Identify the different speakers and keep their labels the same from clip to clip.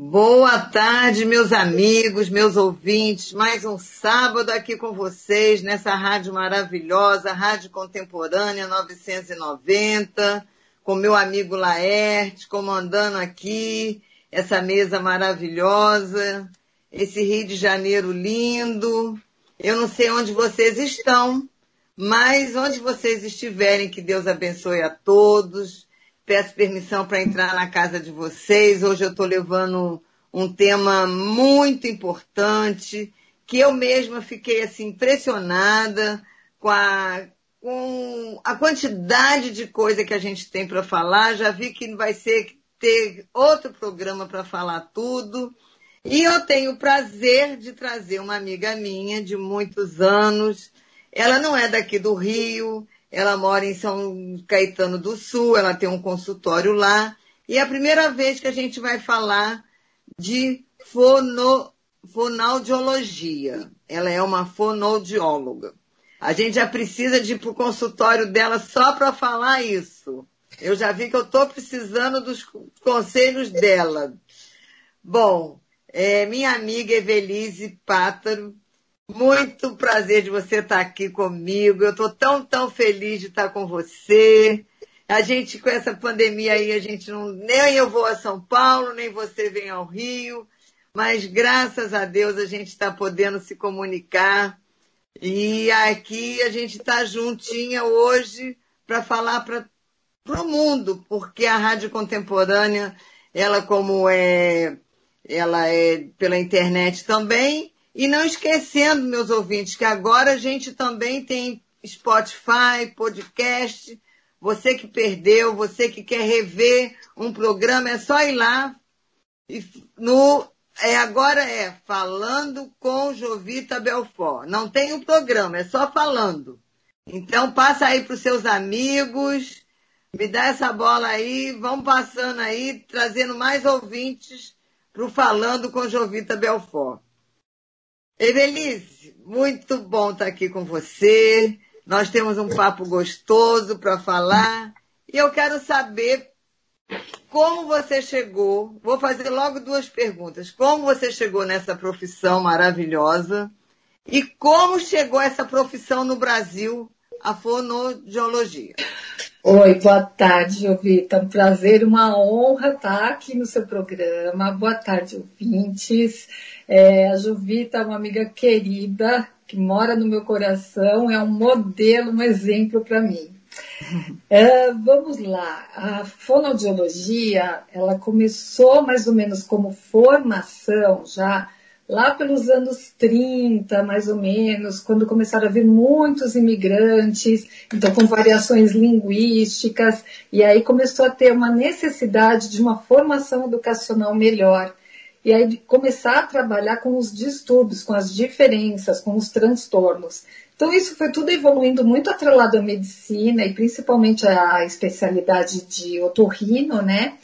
Speaker 1: Boa tarde, meus amigos, meus ouvintes. Mais um sábado aqui com vocês nessa rádio maravilhosa, Rádio Contemporânea 990, com meu amigo Laerte, comandando aqui essa mesa maravilhosa, esse Rio de Janeiro lindo. Eu não sei onde vocês estão, mas onde vocês estiverem, que Deus abençoe a todos peço permissão para entrar na casa de vocês. Hoje eu estou levando um tema muito importante, que eu mesma fiquei assim impressionada com a, com a quantidade de coisa que a gente tem para falar. Já vi que vai ser ter outro programa para falar tudo. E eu tenho o prazer de trazer uma amiga minha de muitos anos. Ela não é daqui do Rio, ela mora em São Caetano do Sul, ela tem um consultório lá. E é a primeira vez que a gente vai falar de fono, fonoaudiologia. Ela é uma fonoaudióloga. A gente já precisa de ir para o consultório dela só para falar isso. Eu já vi que eu estou precisando dos conselhos dela. Bom, é, minha amiga Evelise Pátaro, muito prazer de você estar aqui comigo. Eu estou tão, tão feliz de estar com você. A gente, com essa pandemia aí, a gente não. Nem eu vou a São Paulo, nem você vem ao Rio. Mas graças a Deus a gente está podendo se comunicar. E aqui a gente está juntinha hoje para falar para o mundo, porque a Rádio Contemporânea, ela como é, ela é pela internet também, e não esquecendo, meus ouvintes, que agora a gente também tem Spotify, podcast. Você que perdeu, você que quer rever um programa, é só ir lá. No, é, agora é Falando com Jovita Belfort. Não tem o um programa, é só falando. Então passa aí para os seus amigos, me dá essa bola aí, vamos passando aí, trazendo mais ouvintes para o Falando com Jovita Belfort. Evelise, muito bom estar aqui com você. Nós temos um papo gostoso para falar. E eu quero saber como você chegou. Vou fazer logo duas perguntas. Como você chegou nessa profissão maravilhosa? E como chegou essa profissão no Brasil, a fonoaudiologia?
Speaker 2: Oi, boa tarde, Jovita. Um prazer, uma honra estar aqui no seu programa. Boa tarde, ouvintes. É, a Jovita é uma amiga querida que mora no meu coração, é um modelo, um exemplo para mim. É, vamos lá, a fonoaudiologia, ela começou mais ou menos como formação já lá pelos anos 30, mais ou menos, quando começaram a vir muitos imigrantes, então com variações linguísticas, e aí começou a ter uma necessidade de uma formação educacional melhor e aí começar a trabalhar com os distúrbios, com as diferenças, com os transtornos. Então isso foi tudo evoluindo muito atrelado à medicina e principalmente à especialidade de otorrino, né?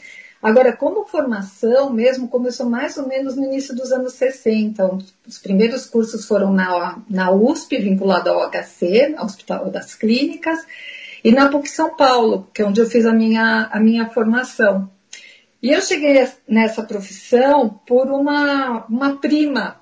Speaker 2: Agora, como formação mesmo, começou mais ou menos no início dos anos 60. Os primeiros cursos foram na, na USP, vinculado ao HC, Hospital das Clínicas, e na PUC São Paulo, que é onde eu fiz a minha, a minha formação. E eu cheguei nessa profissão por uma, uma prima.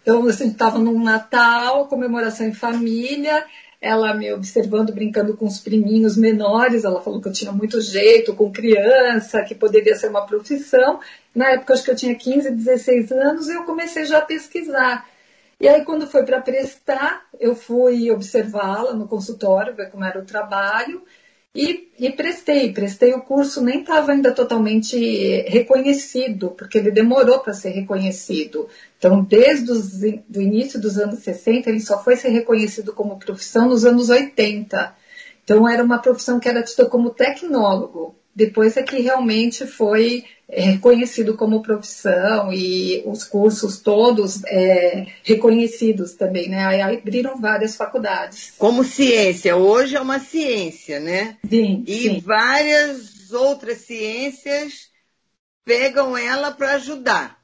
Speaker 2: Então, assim, estava num Natal, comemoração em família, ela me observando, brincando com os priminhos menores, ela falou que eu tinha muito jeito com criança, que poderia ser uma profissão. Na época, acho que eu tinha 15, 16 anos, e eu comecei já a pesquisar. E aí, quando foi para prestar, eu fui observá-la no consultório, ver como era o trabalho, e, e, prestei, prestei o curso, nem estava ainda totalmente reconhecido, porque ele demorou para ser reconhecido. Então, desde o início dos anos 60, ele só foi ser reconhecido como profissão nos anos 80. Então, era uma profissão que era tida como tecnólogo. Depois é que realmente foi reconhecido como profissão e os cursos todos é, reconhecidos também, né? Aí abriram várias faculdades.
Speaker 1: Como ciência, hoje é uma ciência, né?
Speaker 2: Sim.
Speaker 1: E
Speaker 2: sim.
Speaker 1: várias outras ciências pegam ela para ajudar,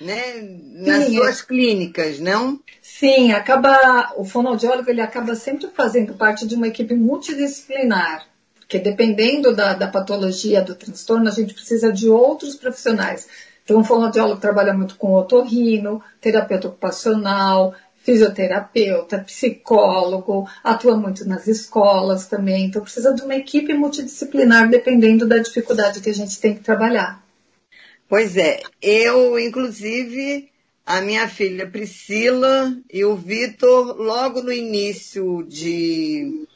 Speaker 1: né? Nas sim, suas é. clínicas, não?
Speaker 2: Sim, acaba o fonoaudiólogo ele acaba sempre fazendo parte de uma equipe multidisciplinar porque dependendo da, da patologia do transtorno, a gente precisa de outros profissionais. Então, o fonoaudiólogo trabalha muito com otorrino, terapeuta ocupacional, fisioterapeuta, psicólogo, atua muito nas escolas também. Então, precisa de uma equipe multidisciplinar dependendo da dificuldade que a gente tem que trabalhar.
Speaker 1: Pois é, eu, inclusive, a minha filha Priscila e o Vitor, logo no início de,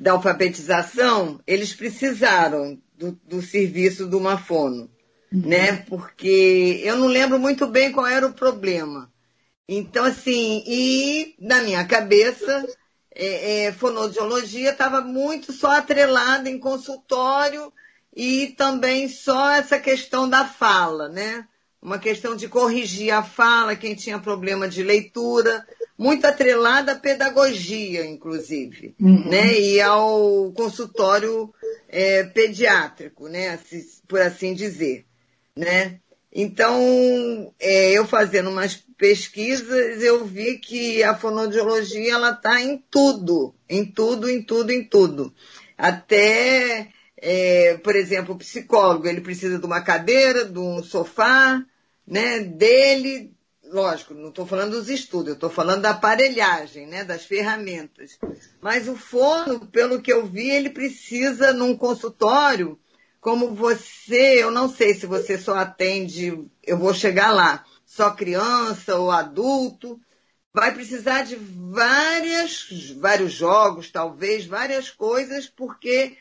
Speaker 1: da alfabetização, eles precisaram do, do serviço do Mafono, uhum. né? Porque eu não lembro muito bem qual era o problema. Então, assim, e na minha cabeça, é, é, fonoaudiologia estava muito só atrelada em consultório e também só essa questão da fala, né? Uma questão de corrigir a fala, quem tinha problema de leitura, muito atrelada à pedagogia, inclusive, uhum. né? E ao consultório é, pediátrico, né? Por assim dizer, né? Então, é, eu fazendo umas pesquisas, eu vi que a fonoaudiologia ela está em tudo, em tudo, em tudo, em tudo. Até, é, por exemplo, o psicólogo, ele precisa de uma cadeira, de um sofá, né, dele, lógico, não estou falando dos estudos, estou falando da aparelhagem, né, das ferramentas. Mas o fono, pelo que eu vi, ele precisa num consultório, como você, eu não sei se você só atende, eu vou chegar lá, só criança ou adulto, vai precisar de várias, vários jogos, talvez, várias coisas, porque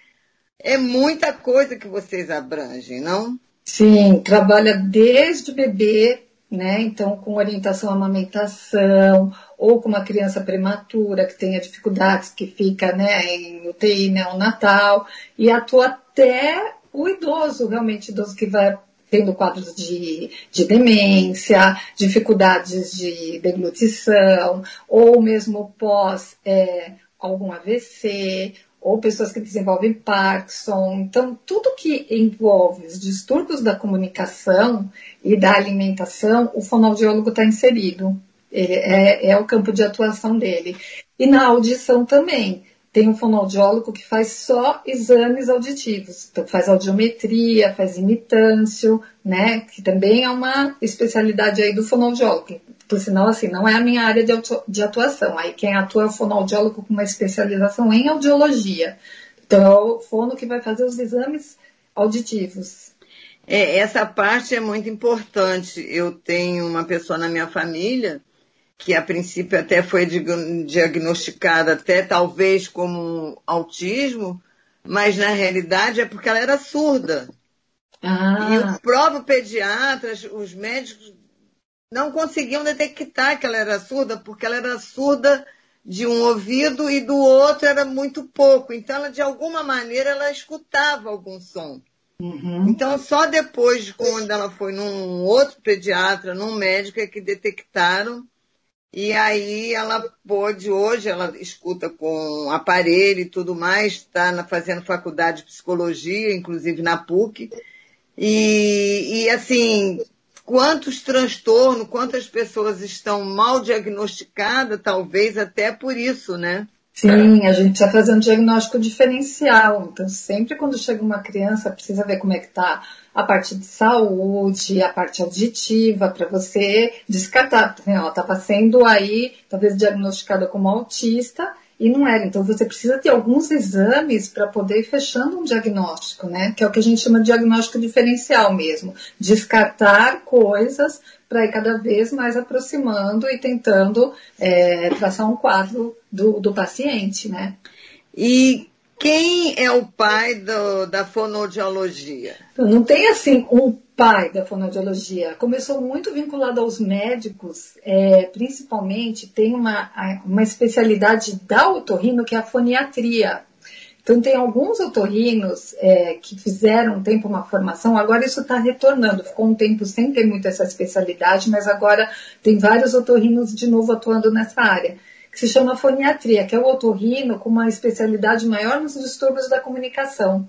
Speaker 1: é muita coisa que vocês abrangem, não?
Speaker 2: Sim, trabalha desde o bebê, né? Então, com orientação à amamentação, ou com uma criança prematura que tenha dificuldades, que fica né, em UTI neonatal, e atua até o idoso, realmente, idoso que vai tendo quadros de, de demência, dificuldades de deglutição, ou mesmo pós é, algum AVC, ou pessoas que desenvolvem Parkinson. Então, tudo que envolve os distúrbios da comunicação e da alimentação, o fonoaudiólogo está inserido. É, é, o campo de atuação dele. E na audição também. Tem um fonoaudiólogo que faz só exames auditivos. Então, faz audiometria, faz imitância, né? Que também é uma especialidade aí do fonoaudiólogo. Por sinal, assim, não é a minha área de atuação. Aí quem atua é o fonoaudiólogo com uma especialização em audiologia. Então, é o fono que vai fazer os exames auditivos.
Speaker 1: É, essa parte é muito importante. Eu tenho uma pessoa na minha família que a princípio até foi diagnosticada até talvez como autismo, mas na realidade é porque ela era surda. Ah. E o próprio pediatra, os médicos não conseguiam detectar que ela era surda, porque ela era surda de um ouvido e do outro era muito pouco. Então, ela, de alguma maneira, ela escutava algum som. Uhum. Então, só depois, quando ela foi num outro pediatra, num médico, é que detectaram. E aí ela pôde, hoje ela escuta com aparelho e tudo mais, está fazendo faculdade de psicologia, inclusive na PUC. E, e assim, quantos transtornos, quantas pessoas estão mal diagnosticadas, talvez até por isso, né?
Speaker 2: Sim, a gente está fazendo diagnóstico diferencial. Então, sempre quando chega uma criança, precisa ver como é que está a parte de saúde, a parte auditiva, para você descartar. Ela estava sendo aí, talvez, diagnosticada como autista e não era. Então você precisa ter alguns exames para poder ir fechando um diagnóstico, né? Que é o que a gente chama de diagnóstico diferencial mesmo. Descartar coisas para ir cada vez mais aproximando e tentando é, traçar um quadro do, do paciente, né?
Speaker 1: E quem é o pai do, da fonoaudiologia?
Speaker 2: Não tem assim um pai da fonoaudiologia. Começou muito vinculado aos médicos, é, principalmente tem uma, uma especialidade da otorrino que é a foniatria. Então tem alguns otorrinos é, que fizeram um tempo uma formação, agora isso está retornando. Ficou um tempo sem ter muito essa especialidade, mas agora tem vários otorrinos de novo atuando nessa área que se chama foniatria, que é o otorrino com uma especialidade maior nos distúrbios da comunicação.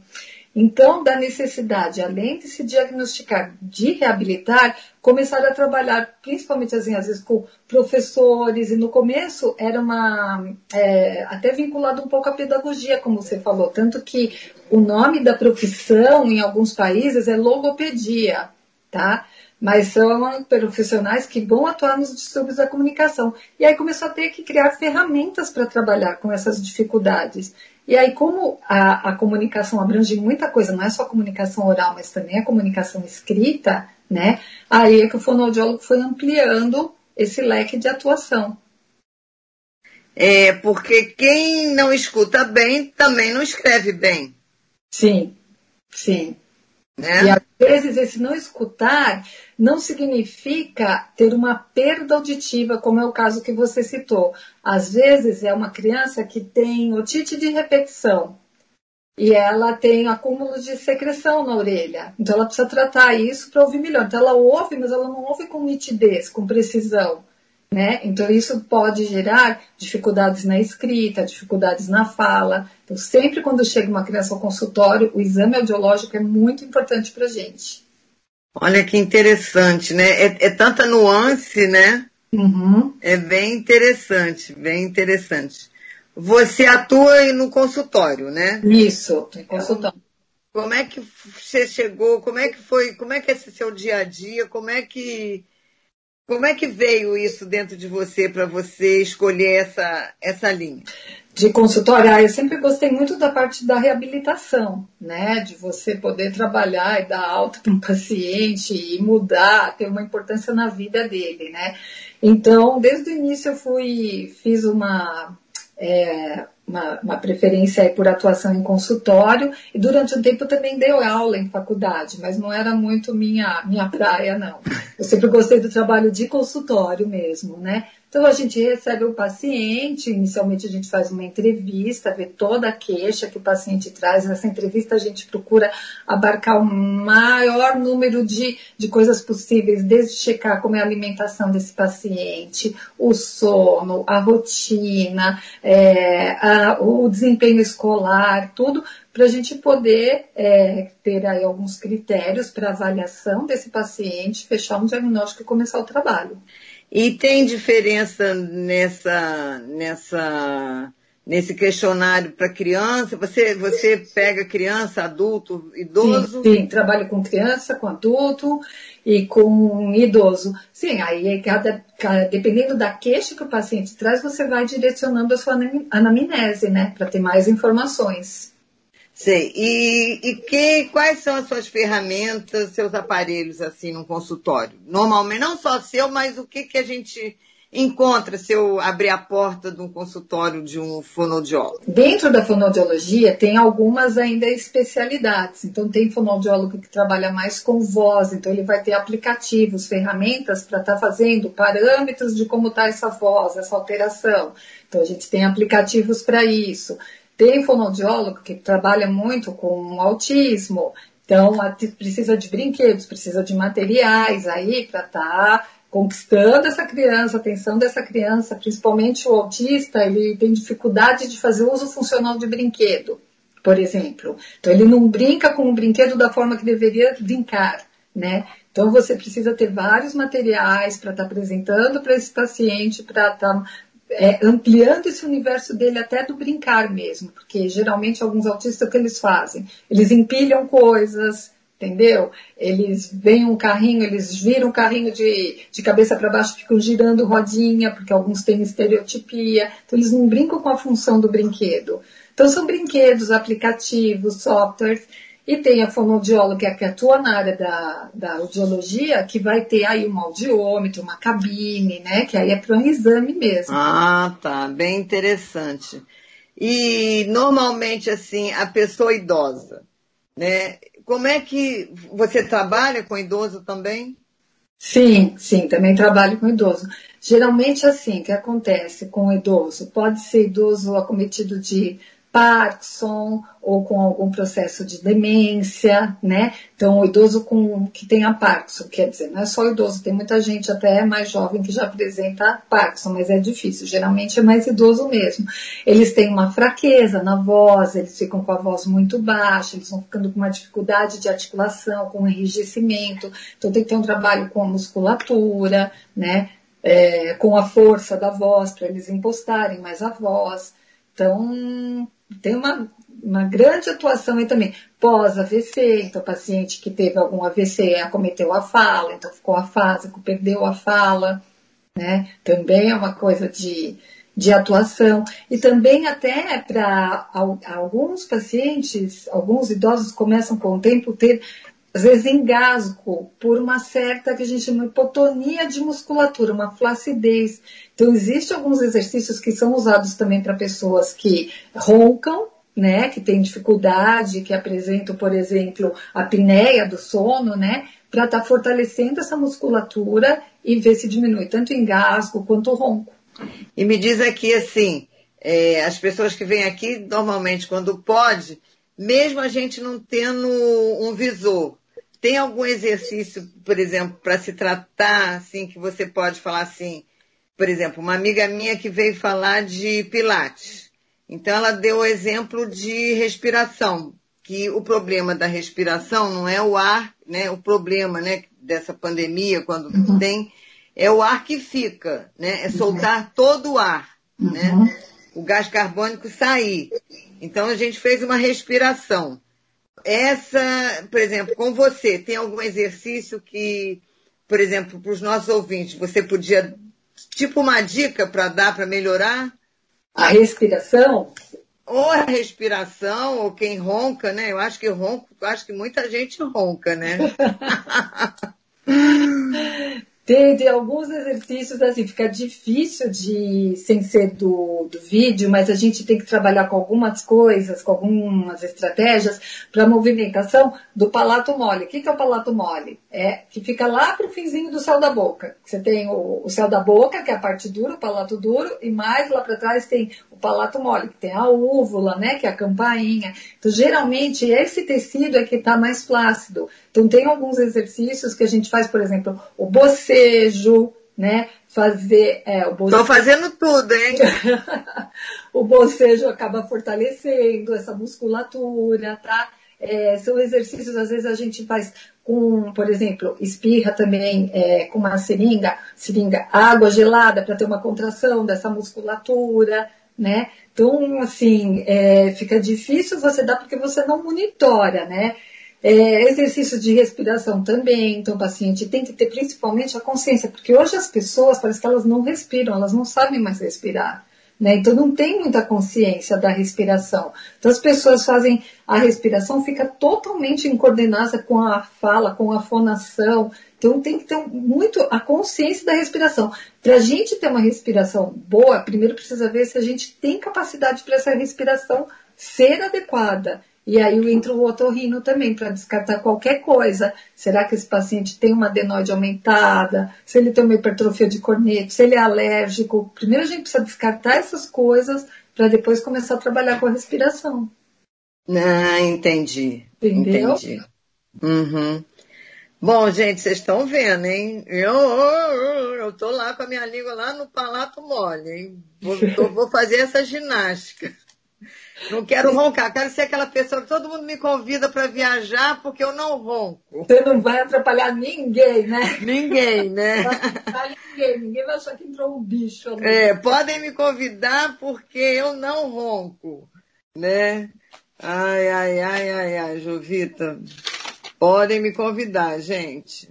Speaker 2: Então, da necessidade, além de se diagnosticar, de reabilitar, começar a trabalhar, principalmente assim, às vezes com professores, e no começo era uma, é, até vinculado um pouco à pedagogia, como você falou, tanto que o nome da profissão em alguns países é logopedia, tá? Mas são profissionais que vão atuar nos distúrbios da comunicação. E aí começou a ter que criar ferramentas para trabalhar com essas dificuldades. E aí, como a, a, comunicação abrange muita coisa, não é só a comunicação oral, mas também a comunicação escrita, né? Aí é que o fonoaudiólogo foi ampliando esse leque de atuação.
Speaker 1: É, porque quem não escuta bem também não escreve bem.
Speaker 2: Sim, sim. Né? E às vezes esse não escutar não significa ter uma perda auditiva, como é o caso que você citou. Às vezes é uma criança que tem otite de repetição e ela tem acúmulo de secreção na orelha. Então ela precisa tratar isso para ouvir melhor. Então ela ouve, mas ela não ouve com nitidez, com precisão. Né? Então, isso pode gerar dificuldades na escrita, dificuldades na fala. Então, sempre quando chega uma criança ao consultório, o exame audiológico é muito importante para a gente.
Speaker 1: Olha que interessante, né? É, é tanta nuance, né? Uhum. É bem interessante, bem interessante. Você atua no consultório, né?
Speaker 2: Isso, em consultório.
Speaker 1: Como é que você chegou? Como é que foi? Como é que é esse seu dia a dia? Como é que como é que veio isso dentro de você para você escolher essa, essa linha?
Speaker 2: De consultório, ah, eu sempre gostei muito da parte da reabilitação, né? De você poder trabalhar e dar alta para um paciente e mudar, ter uma importância na vida dele, né? Então, desde o início eu fui, fiz uma, é, uma, uma, preferência por atuação em consultório e durante um tempo também deu aula em faculdade, mas não era muito minha, minha praia, não. Eu sempre gostei do trabalho de consultório mesmo, né? Então a gente recebe o paciente, inicialmente a gente faz uma entrevista, vê toda a queixa que o paciente traz. Nessa entrevista a gente procura abarcar o maior número de, de coisas possíveis, desde checar como é a alimentação desse paciente, o sono, a rotina, é, a, o desempenho escolar, tudo para a gente poder é, ter aí alguns critérios para avaliação desse paciente, fechar um diagnóstico e começar o trabalho.
Speaker 1: E tem diferença nessa, nessa, nesse questionário para criança? Você, você pega criança, adulto, idoso?
Speaker 2: Sim, sim, trabalho com criança, com adulto e com idoso. Sim, aí cada, cada, dependendo da queixa que o paciente traz, você vai direcionando a sua anamnese, né? Para ter mais informações.
Speaker 1: Sei. E, e que, quais são as suas ferramentas, seus aparelhos, assim, no consultório? Normalmente, não só seu, mas o que, que a gente encontra se eu abrir a porta de um consultório de um fonoaudiólogo?
Speaker 2: Dentro da fonoaudiologia tem algumas ainda especialidades. Então tem fonoaudiólogo que trabalha mais com voz, então ele vai ter aplicativos, ferramentas para estar tá fazendo parâmetros de como está essa voz, essa alteração. Então a gente tem aplicativos para isso. Tem fonoaudiólogo que trabalha muito com autismo, então precisa de brinquedos, precisa de materiais aí para estar tá conquistando essa criança, a atenção dessa criança, principalmente o autista, ele tem dificuldade de fazer uso funcional de brinquedo, por exemplo. Então ele não brinca com o brinquedo da forma que deveria brincar, né? Então você precisa ter vários materiais para estar tá apresentando para esse paciente, para estar tá é, ampliando esse universo dele até do brincar mesmo, porque geralmente alguns autistas o que eles fazem? Eles empilham coisas, entendeu? Eles veem um carrinho, eles viram um carrinho de, de cabeça para baixo, ficam girando rodinha, porque alguns têm estereotipia, então eles não brincam com a função do brinquedo. Então são brinquedos, aplicativos, softwares e tem a fonoaudióloga que atua na área da, da audiologia, que vai ter aí um audiômetro, uma cabine, né? Que aí é para um exame mesmo.
Speaker 1: Ah, tá. Bem interessante. E normalmente, assim, a pessoa idosa, né? Como é que você trabalha com idoso também?
Speaker 2: Sim, sim, também trabalho com idoso. Geralmente, assim, o que acontece com o idoso? Pode ser idoso acometido de Parkinson ou com algum processo de demência, né? Então, o idoso com, que tem a Parkinson, quer dizer, não é só idoso, tem muita gente até mais jovem que já apresenta Parkinson, mas é difícil, geralmente é mais idoso mesmo. Eles têm uma fraqueza na voz, eles ficam com a voz muito baixa, eles vão ficando com uma dificuldade de articulação, com enrijecimento, então tem que ter um trabalho com a musculatura, né? É, com a força da voz, para eles impostarem mais a voz. Então, tem uma uma grande atuação aí também. Pós-AVC, então paciente que teve algum AVC acometeu a fala, então ficou afásico, perdeu a fala, né? Também é uma coisa de, de atuação. E também até para alguns pacientes, alguns idosos começam com o tempo ter às vezes engasgo por uma certa que a gente chama hipotonia de musculatura, uma flacidez. Então, existem alguns exercícios que são usados também para pessoas que roncam, né, que têm dificuldade, que apresentam, por exemplo, a apneia do sono, né, para estar tá fortalecendo essa musculatura e ver se diminui tanto engasgo quanto ronco.
Speaker 1: E me diz aqui assim, é, as pessoas que vêm aqui, normalmente, quando pode, mesmo a gente não tendo um visor, tem algum exercício, por exemplo, para se tratar, assim, que você pode falar assim, por exemplo, uma amiga minha que veio falar de pilates. Então ela deu o exemplo de respiração, que o problema da respiração não é o ar, né? O problema, né, dessa pandemia quando uhum. tem é o ar que fica, né? É soltar uhum. todo o ar, né? uhum. né? O gás carbônico sair. Então a gente fez uma respiração essa, por exemplo, com você, tem algum exercício que, por exemplo, para os nossos ouvintes, você podia, tipo uma dica para dar para melhorar?
Speaker 2: A respiração?
Speaker 1: Ou a respiração, ou quem ronca, né? Eu acho que ronco, acho que muita gente ronca, né?
Speaker 2: Tem, tem, alguns exercícios assim, fica difícil de, sem ser do, do vídeo, mas a gente tem que trabalhar com algumas coisas, com algumas estratégias para movimentação do palato mole. O que, que é o palato mole? É que fica lá para o finzinho do céu da boca. Você tem o, o céu da boca, que é a parte dura, o palato duro, e mais lá para trás tem palato mole, que tem a úvula, né, que é a campainha. Então, geralmente, esse tecido é que está mais flácido. Então, tem alguns exercícios que a gente faz, por exemplo, o bocejo, né? Fazer é, o
Speaker 1: bocejo. Tô fazendo tudo, hein?
Speaker 2: o bocejo acaba fortalecendo essa musculatura, tá? É, são exercícios, às vezes a gente faz com, por exemplo, espirra também é, com uma seringa, seringa, água gelada para ter uma contração dessa musculatura, né? Então, assim, é, fica difícil você dar porque você não monitora, né? É, exercício de respiração também, então o paciente tem que ter principalmente a consciência, porque hoje as pessoas parece que elas não respiram, elas não sabem mais respirar. Né? Então não tem muita consciência da respiração. Então as pessoas fazem a respiração, fica totalmente incoordenada com a fala, com a fonação. Então tem que ter muito a consciência da respiração. Para a gente ter uma respiração boa, primeiro precisa ver se a gente tem capacidade para essa respiração ser adequada. E aí entra o otorrino também para descartar qualquer coisa. Será que esse paciente tem uma adenoide aumentada? Se ele tem uma hipertrofia de corneto? Se ele é alérgico? Primeiro a gente precisa descartar essas coisas para depois começar a trabalhar com a respiração.
Speaker 1: Ah, entendi. Entendeu? Entendi. Uhum. Bom, gente, vocês estão vendo, hein? Eu, eu, eu tô lá com a minha língua lá no palato mole, hein? Vou, tô, vou fazer essa ginástica. Não quero roncar, quero ser aquela pessoa que todo mundo me convida para viajar porque eu não ronco.
Speaker 2: Você não vai atrapalhar ninguém, né?
Speaker 1: Ninguém, né?
Speaker 2: Não vai atrapalhar ninguém, ninguém vai achar que entrou um bicho.
Speaker 1: É, podem me convidar porque eu não ronco, né? Ai, ai, ai, ai, ai, Jovita. Podem me convidar, gente.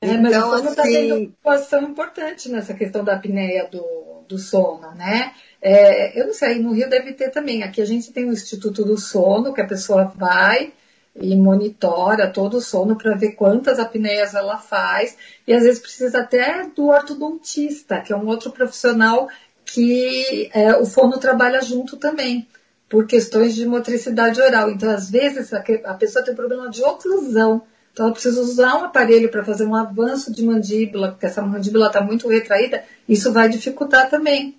Speaker 2: É, mas então, o sono está assim... tendo uma situação importante nessa questão da apneia do, do sono, né? É, eu não sei, no Rio deve ter também. Aqui a gente tem o Instituto do Sono, que a pessoa vai e monitora todo o sono para ver quantas apneias ela faz. E às vezes precisa até do ortodontista, que é um outro profissional que é, o fono trabalha junto também, por questões de motricidade oral. Então, às vezes, a, pessoa tem problema de oclusão. Então, ela precisa usar um aparelho para fazer um avanço de mandíbula, porque essa mandíbula está muito retraída. Isso vai dificultar também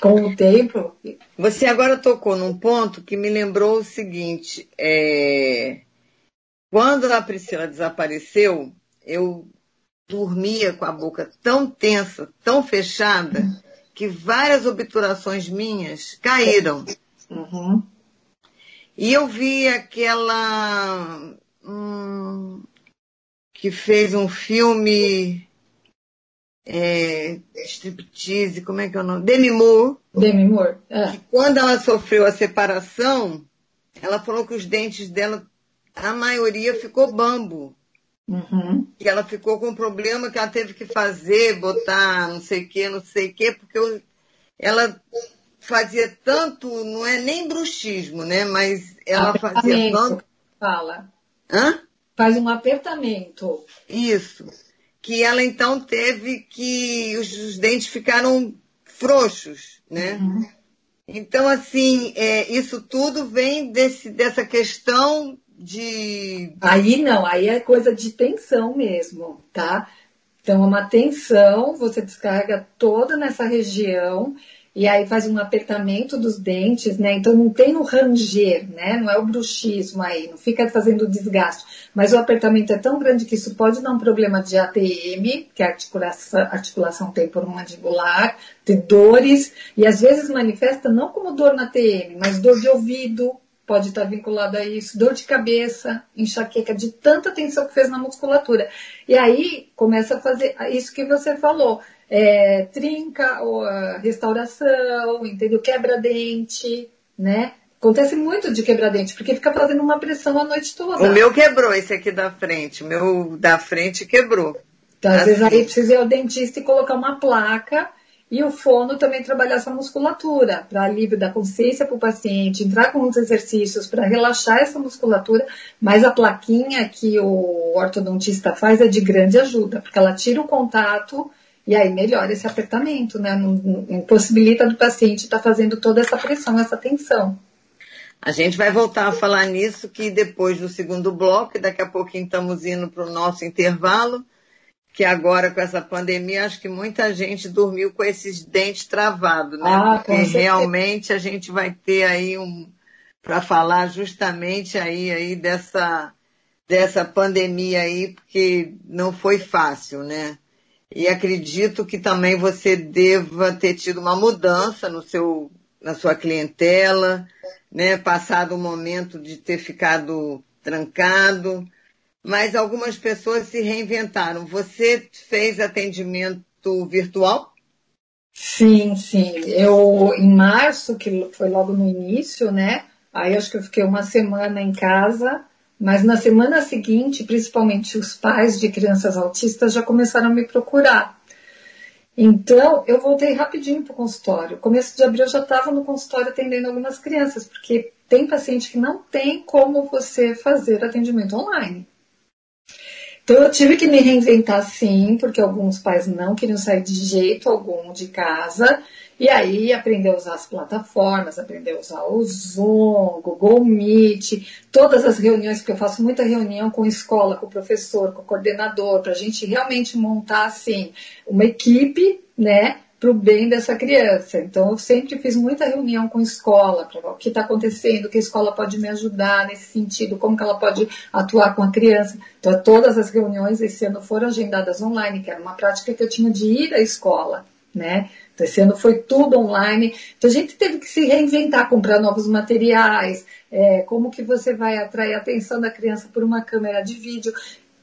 Speaker 2: com o tempo.
Speaker 1: Você agora tocou num ponto que me lembrou o seguinte: é... quando a Priscila desapareceu, eu dormia com a boca tão tensa, tão fechada, que várias obturações minhas caíram. Uhum. E eu vi aquela. Hum, que fez um filme é, striptease, como é que é o nome? Demi Moore.
Speaker 2: Demi Moore.
Speaker 1: É. Quando ela sofreu a separação, ela falou que os dentes dela, a maioria ficou bambo. Uhum. Que ela ficou com um problema que ela teve que fazer, botar não sei o que, não sei o que, porque eu, ela fazia tanto, não é nem bruxismo, né? Mas ela fazia tanto.
Speaker 2: Fala.
Speaker 1: Hã?
Speaker 2: Faz um apertamento.
Speaker 1: Isso. Que ela então teve que. Os, os dentes ficaram frouxos, né? Uhum. Então, assim, é, isso tudo vem desse, dessa questão de.
Speaker 2: Aí não, aí é coisa de tensão mesmo, tá? Então, é uma tensão, você descarga toda nessa região e aí faz um apertamento dos dentes, né? Então não tem o ranger, né? Não é o bruxismo aí, não fica fazendo desgaste. Mas o apertamento é tão grande que isso pode dar um problema de ATM, que é articulação, articulação temporomandibular, de dores, e às vezes manifesta não como dor na ATM, mas dor de ouvido, pode estar vinculada a isso, dor de cabeça, enxaqueca de tanta tensão que fez na musculatura. E aí começa a fazer isso que você falou é, trinca restauração, entendeu? Quebra-dente, né? Acontece muito de quebra-dente, porque fica fazendo uma pressão a noite toda.
Speaker 1: O meu quebrou, esse aqui da frente. O meu da frente quebrou.
Speaker 2: Então, às assim. vezes aí precisa ir ao dentista e colocar uma placa e o fono também trabalhar essa musculatura, para alívio da consciência para o paciente, entrar com os exercícios para relaxar essa musculatura, mas a plaquinha que o ortodontista faz é de grande ajuda, porque ela tira o contato e aí melhora esse apertamento, né? Não, impossibilita do paciente estar tá fazendo toda essa pressão, essa tensão.
Speaker 1: A gente vai voltar a falar nisso que depois do segundo bloco, daqui a pouquinho estamos indo para o nosso intervalo, que agora com essa pandemia, acho que muita gente dormiu com esses dentes travados, né? Ah, Porque realmente a gente vai ter aí um para falar justamente aí, aí dessa, dessa pandemia aí, porque não foi fácil, né? E acredito que também você deva ter tido uma mudança no seu, na sua clientela, né? Passado o momento de ter ficado trancado. Mas algumas pessoas se reinventaram. Você fez atendimento virtual?
Speaker 2: Sim, sim. Eu, em março, que foi logo no início, né? Aí acho que eu fiquei uma semana em casa mas na semana seguinte, principalmente os pais de crianças autistas já começaram a me procurar. Então, eu voltei rapidinho para o consultório. Começo de abril eu já estava no consultório atendendo algumas crianças, porque tem paciente que não tem como você fazer atendimento online. Então, eu tive que me reinventar sim, porque alguns pais não queriam sair de jeito algum de casa. E aí aprendeu a usar as plataformas, aprendeu a usar o Zoom, Google Meet, todas as reuniões, porque eu faço muita reunião com escola, com o professor, com o coordenador, para a gente realmente montar assim uma equipe, né? Para o bem dessa criança. Então, eu sempre fiz muita reunião com escola, para o que está acontecendo, que a escola pode me ajudar nesse sentido, como que ela pode atuar com a criança. Então, todas as reuniões esse ano foram agendadas online, que era uma prática que eu tinha de ir à escola, né? Então, esse ano foi tudo online. Então, a gente teve que se reinventar, comprar novos materiais, é, como que você vai atrair a atenção da criança por uma câmera de vídeo.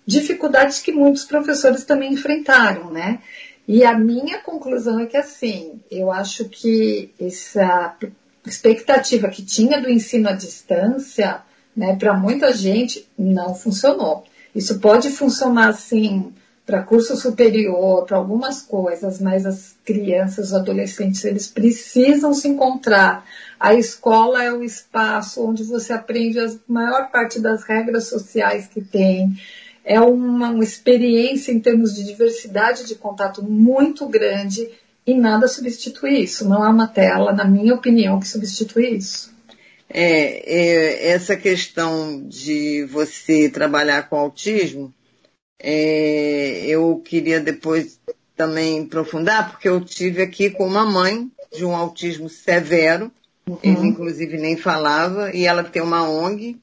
Speaker 2: Dificuldades que muitos professores também enfrentaram, né? E a minha conclusão é que, assim, eu acho que essa expectativa que tinha do ensino à distância, né, para muita gente, não funcionou. Isso pode funcionar, assim, para curso superior, para algumas coisas, mas as crianças, os adolescentes, eles precisam se encontrar. A escola é o espaço onde você aprende a maior parte das regras sociais que tem. É uma, uma experiência em termos de diversidade de contato muito grande e nada substitui isso. Não há uma tela, na minha opinião, que substitui isso.
Speaker 1: É, é, essa questão de você trabalhar com autismo, é, eu queria depois também aprofundar, porque eu tive aqui com uma mãe de um autismo severo, uhum. ele inclusive nem falava, e ela tem uma ONG,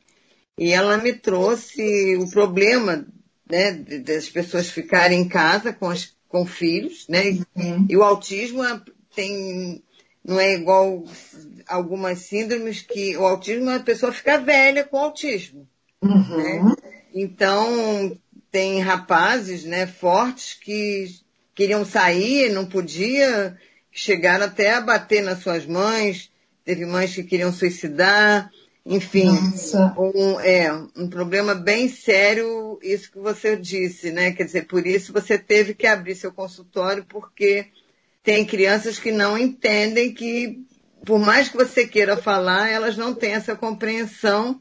Speaker 1: e ela me trouxe o problema né, das pessoas ficarem em casa com, as, com filhos, né? Uhum. E o autismo tem, não é igual algumas síndromes que o autismo é a pessoa ficar velha com autismo. Uhum. Né? Então, tem rapazes, né, fortes que queriam sair, não podia, chegaram até a bater nas suas mães, teve mães que queriam suicidar, Enfim, um, é um problema bem sério isso que você disse, né? Quer dizer, por isso você teve que abrir seu consultório, porque tem crianças que não entendem que, por mais que você queira falar, elas não têm essa compreensão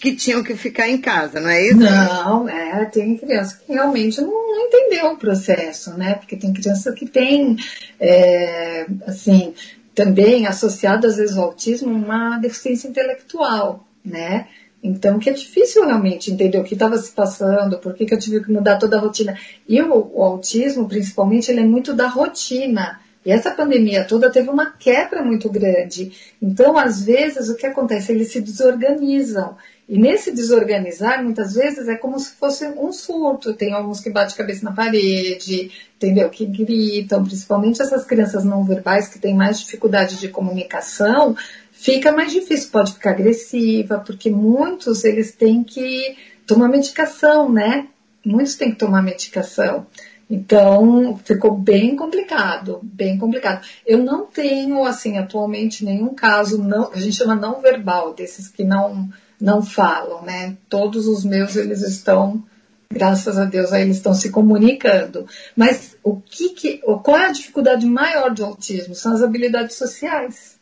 Speaker 1: que tinham que ficar em casa, não é isso?
Speaker 2: Não, é, tem criança que realmente não, não entendeu o processo, né? Porque tem criança que tem, é, assim, também associado às vezes ao autismo uma deficiência intelectual, né? Então, que é difícil realmente entender o que estava se passando, por que, que eu tive que mudar toda a rotina. E o, o autismo, principalmente, ele é muito da rotina. E essa pandemia toda teve uma quebra muito grande. Então, às vezes, o que acontece? Eles se desorganizam. E nesse desorganizar, muitas vezes, é como se fosse um surto. Tem alguns que batem cabeça na parede, entendeu? Que gritam, principalmente essas crianças não verbais que têm mais dificuldade de comunicação, fica mais difícil, pode ficar agressiva, porque muitos eles têm que tomar medicação, né? Muitos têm que tomar medicação. Então, ficou bem complicado, bem complicado. Eu não tenho, assim, atualmente nenhum caso, não, a gente chama não verbal, desses que não não falam, né? Todos os meus eles estão, graças a Deus, aí eles estão se comunicando. Mas o que, que qual é a dificuldade maior do autismo? São as habilidades sociais.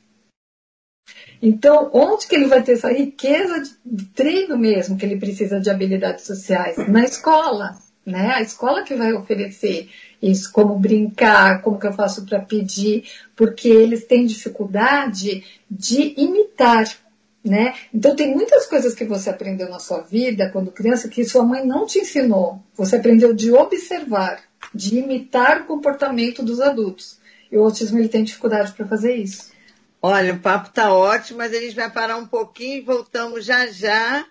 Speaker 2: Então, onde que ele vai ter essa riqueza de treino mesmo que ele precisa de habilidades sociais? Na escola, né? A escola que vai oferecer isso, como brincar, como que eu faço para pedir, porque eles têm dificuldade de imitar né? Então tem muitas coisas que você aprendeu na sua vida quando criança que sua mãe não te ensinou. Você aprendeu de observar, de imitar o comportamento dos adultos. E o autismo ele tem dificuldade para fazer isso.
Speaker 1: Olha, o papo tá ótimo, mas a gente vai parar um pouquinho e voltamos já já,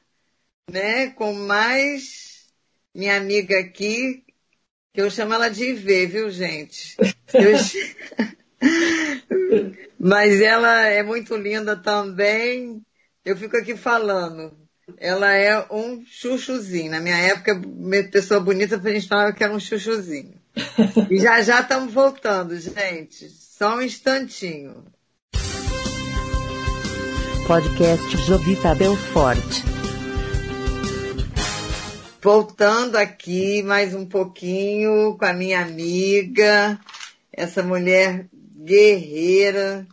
Speaker 1: né, com mais minha amiga aqui, que eu chamo ela de Ivê, viu, gente? Eu... mas ela é muito linda também, eu fico aqui falando. Ela é um chuchuzinho. Na minha época, pessoa bonita, a gente falava que era um chuchuzinho. E já já estamos voltando, gente. Só um instantinho.
Speaker 3: Podcast Jovita Belfort.
Speaker 1: Voltando aqui mais um pouquinho com a minha amiga, essa mulher guerreira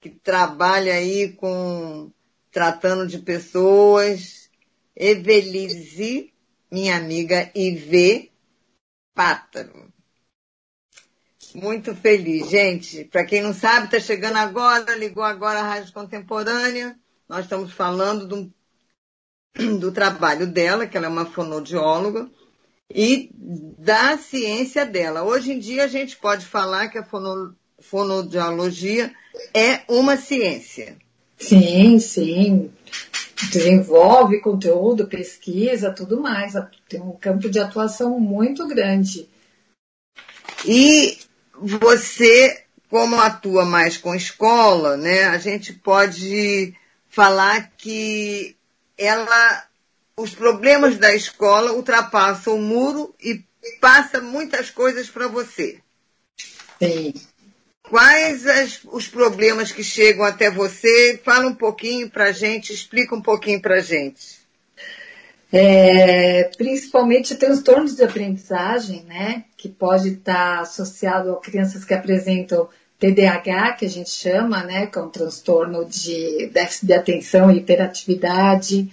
Speaker 1: que trabalha aí com tratando de pessoas. Evelise, minha amiga Ivê Pátaro. Muito feliz, gente. Para quem não sabe, está chegando agora, ligou agora a Rádio Contemporânea. Nós estamos falando do, do trabalho dela, que ela é uma fonodióloga, e da ciência dela. Hoje em dia a gente pode falar que a fono, fonodiologia é uma ciência.
Speaker 2: Sim, sim. Desenvolve conteúdo, pesquisa, tudo mais. Tem um campo de atuação muito grande.
Speaker 1: E você, como atua mais com escola, né, a gente pode falar que ela, os problemas da escola ultrapassam o muro e passa muitas coisas para você.
Speaker 2: Sim.
Speaker 1: Quais as, os problemas que chegam até você? Fala um pouquinho para a gente, explica um pouquinho para a gente.
Speaker 2: É, principalmente transtornos de aprendizagem, né, que pode estar associado a crianças que apresentam TDAH, que a gente chama, né, que é um transtorno de déficit de atenção e hiperatividade,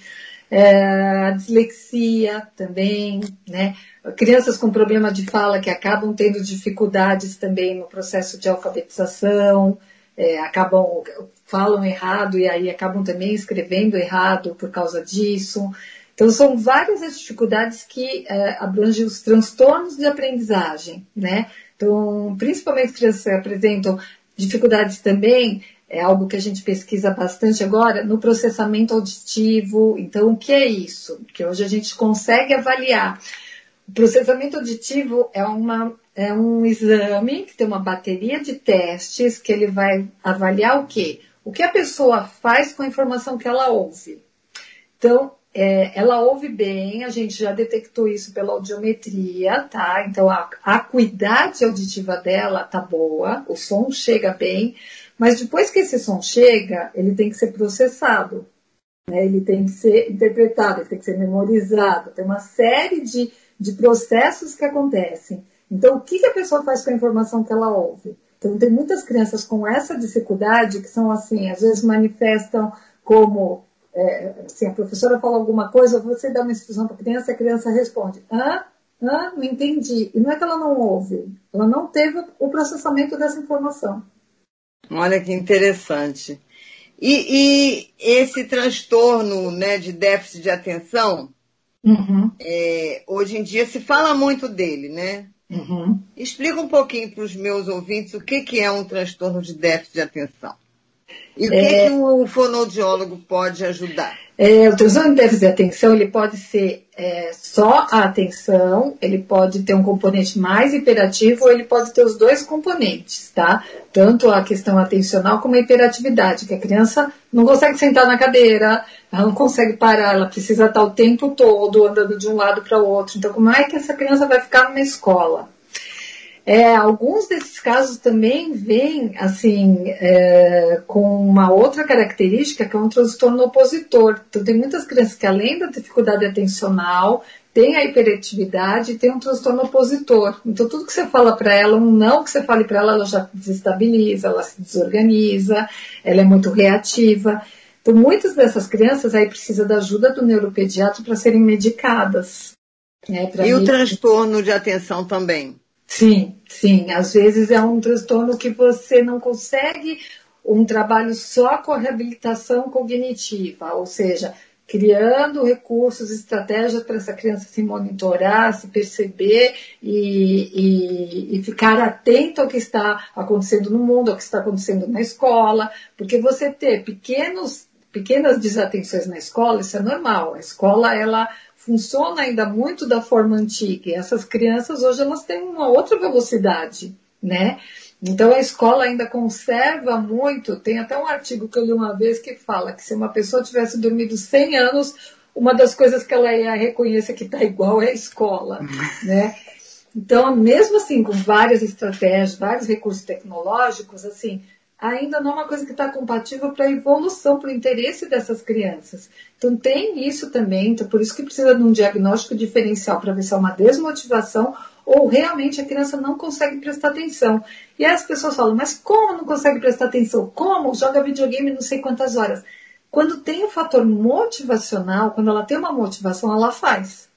Speaker 2: é, dislexia também, né, crianças com problema de fala que acabam tendo dificuldades também no processo de alfabetização, é, acabam falam errado e aí acabam também escrevendo errado por causa disso. Então são várias as dificuldades que é, abrangem os transtornos de aprendizagem, né? Então, principalmente crianças que apresentam dificuldades também é algo que a gente pesquisa bastante agora no processamento auditivo. Então, o que é isso? Que hoje a gente consegue avaliar o processamento auditivo é, uma, é um exame que tem uma bateria de testes que ele vai avaliar o quê? O que a pessoa faz com a informação que ela ouve. Então, é, ela ouve bem, a gente já detectou isso pela audiometria, tá? Então, a, a acuidade auditiva dela tá boa, o som chega bem, mas depois que esse som chega, ele tem que ser processado. Né? Ele tem que ser interpretado, ele tem que ser memorizado, tem uma série de, de processos que acontecem. Então, o que, que a pessoa faz com a informação que ela ouve? Então, tem muitas crianças com essa dificuldade que são assim, às vezes manifestam como é, assim, a professora fala alguma coisa, você dá uma instrução para a criança, a criança responde, hã? Hã? Não entendi. E não é que ela não ouve, ela não teve o processamento dessa informação.
Speaker 1: Olha que interessante. E, e esse transtorno né, de déficit de atenção, uhum. é, hoje em dia se fala muito dele, né? Uhum. Explica um pouquinho para os meus ouvintes o que, que é um transtorno de déficit de atenção. E o que, é, que o fonoaudiólogo pode ajudar?
Speaker 2: É, o transtorno de déficit de atenção ele pode ser é, só a atenção, ele pode ter um componente mais hiperativo ou ele pode ter os dois componentes, tá? Tanto a questão atencional como a hiperatividade, que a criança não consegue sentar na cadeira, ela não consegue parar, ela precisa estar o tempo todo andando de um lado para o outro. Então, como é que essa criança vai ficar numa escola? É, alguns desses casos também vêm assim é, com uma outra característica que é um transtorno opositor. Então tem muitas crianças que além da dificuldade atencional tem a hiperatividade e tem um transtorno opositor. Então tudo que você fala para ela, um não que você fale para ela, ela já desestabiliza, ela se desorganiza, ela é muito reativa. Então muitas dessas crianças aí precisa da ajuda do neuropediatra para serem medicadas.
Speaker 1: Né, e o transtorno de atenção também?
Speaker 2: Sim, sim. Às vezes é um transtorno que você não consegue um trabalho só com a reabilitação cognitiva, ou seja, criando recursos, estratégias para essa criança se monitorar, se perceber e, e, e, ficar atento ao que está acontecendo no mundo, ao que está acontecendo na escola, porque você ter pequenos, pequenas desatenções na escola, isso é normal. A escola, ela funciona ainda muito da forma antiga. E essas crianças hoje elas têm uma outra velocidade, né? Então a escola ainda conserva muito. Tem até um artigo que eu li uma vez que fala que se uma pessoa tivesse dormido 100 anos, uma das coisas que ela ia reconhecer que está igual é a escola, né? Então, mesmo assim, com várias estratégias, vários recursos tecnológicos, assim, ainda não é uma coisa que está compatível para a evolução, para o interesse dessas crianças. Então tem isso também, então por isso que precisa de um diagnóstico diferencial para ver se é uma desmotivação ou realmente a criança não consegue prestar atenção. E aí as pessoas falam, mas como não consegue prestar atenção? Como? Joga videogame não sei quantas horas. Quando tem o fator motivacional, quando ela tem uma motivação, ela faz